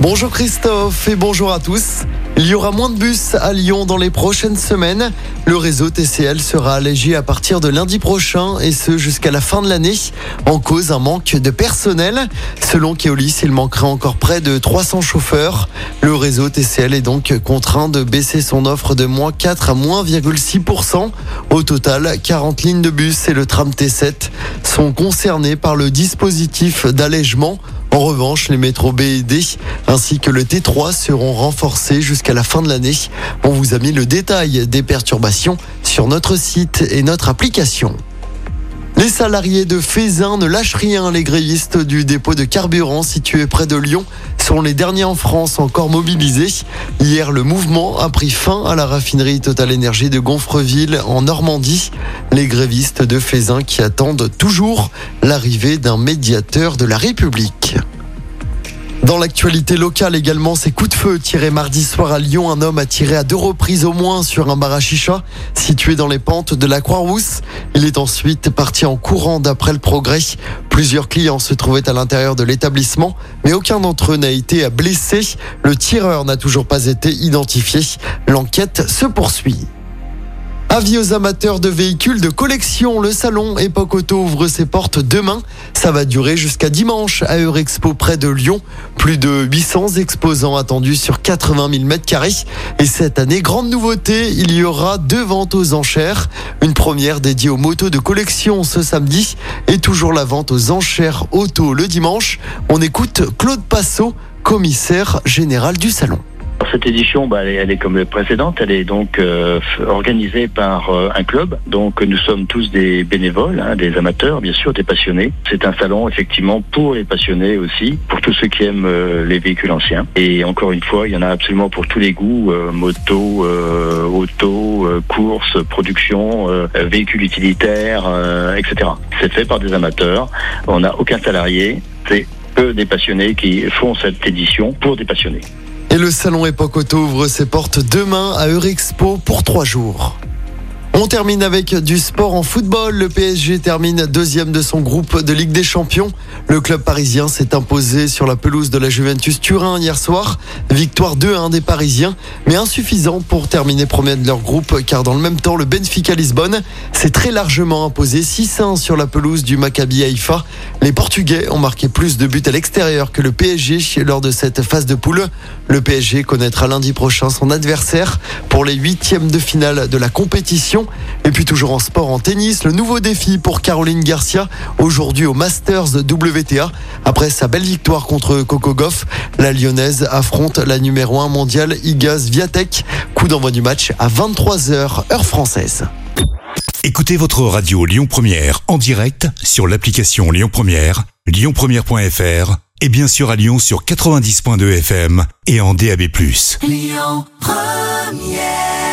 Bonjour Christophe et bonjour à tous. Il y aura moins de bus à Lyon dans les prochaines semaines. Le réseau TCL sera allégé à partir de lundi prochain et ce jusqu'à la fin de l'année. En cause un manque de personnel. Selon Keolis, il manquerait encore près de 300 chauffeurs. Le réseau TCL est donc contraint de baisser son offre de moins 4 à moins 6%. Au total, 40 lignes de bus et le tram T7 sont concernés par le dispositif d'allègement. En revanche, les métros B et D ainsi que le T3 seront renforcés jusqu'à la fin de l'année. On vous a mis le détail des perturbations sur notre site et notre application. Les salariés de Fézin ne lâchent rien. Les grévistes du dépôt de carburant situé près de Lyon sont les derniers en France encore mobilisés. Hier, le mouvement a pris fin à la raffinerie Total Énergie de Gonfreville en Normandie. Les grévistes de Fézin qui attendent toujours l'arrivée d'un médiateur de la République. Dans l'actualité locale également, ces coups de feu tirés mardi soir à Lyon. Un homme a tiré à deux reprises au moins sur un bar à chicha situé dans les pentes de la Croix-Rousse. Il est ensuite parti en courant d'après le progrès. Plusieurs clients se trouvaient à l'intérieur de l'établissement, mais aucun d'entre eux n'a été blessé. Le tireur n'a toujours pas été identifié. L'enquête se poursuit. Avis aux amateurs de véhicules de collection, le salon Époque Auto ouvre ses portes demain. Ça va durer jusqu'à dimanche à Eurexpo près de Lyon. Plus de 800 exposants attendus sur 80 000 mètres carrés. Et cette année, grande nouveauté, il y aura deux ventes aux enchères. Une première dédiée aux motos de collection ce samedi et toujours la vente aux enchères auto le dimanche. On écoute Claude Passot, commissaire général du salon. Cette édition, bah, elle, est, comme les précédentes, elle est donc euh, organisée par euh, un club. Donc nous sommes tous des bénévoles, hein, des amateurs, bien sûr, des passionnés. C'est un salon effectivement pour les passionnés aussi, pour tous ceux qui aiment euh, les véhicules anciens. Et encore une fois, il y en a absolument pour tous les goûts moto, auto, course, production, véhicules utilitaires, etc. C'est fait par des amateurs. On n'a aucun salarié. C'est que des passionnés qui font cette édition pour des passionnés. Et le salon Époque Auto ouvre ses portes demain à Eurexpo pour trois jours. On termine avec du sport en football. Le PSG termine deuxième de son groupe de Ligue des Champions. Le club parisien s'est imposé sur la pelouse de la Juventus Turin hier soir. Victoire 2-1 des Parisiens, mais insuffisant pour terminer premier de leur groupe car dans le même temps, le Benfica Lisbonne s'est très largement imposé 6-1 sur la pelouse du Maccabi Haïfa. Les Portugais ont marqué plus de buts à l'extérieur que le PSG lors de cette phase de poule. Le PSG connaîtra lundi prochain son adversaire pour les huitièmes de finale de la compétition. Et puis toujours en sport, en tennis, le nouveau défi pour Caroline Garcia aujourd'hui au Masters WTA. Après sa belle victoire contre Coco Goff, la lyonnaise affronte la numéro 1 mondiale Igaz Viatek. Coup d'envoi du match à 23h heure française. Écoutez votre radio Lyon Première en direct sur l'application Lyon Première, lyonpremière.fr et bien sûr à Lyon sur 90.2 FM et en DAB+. Lyon Première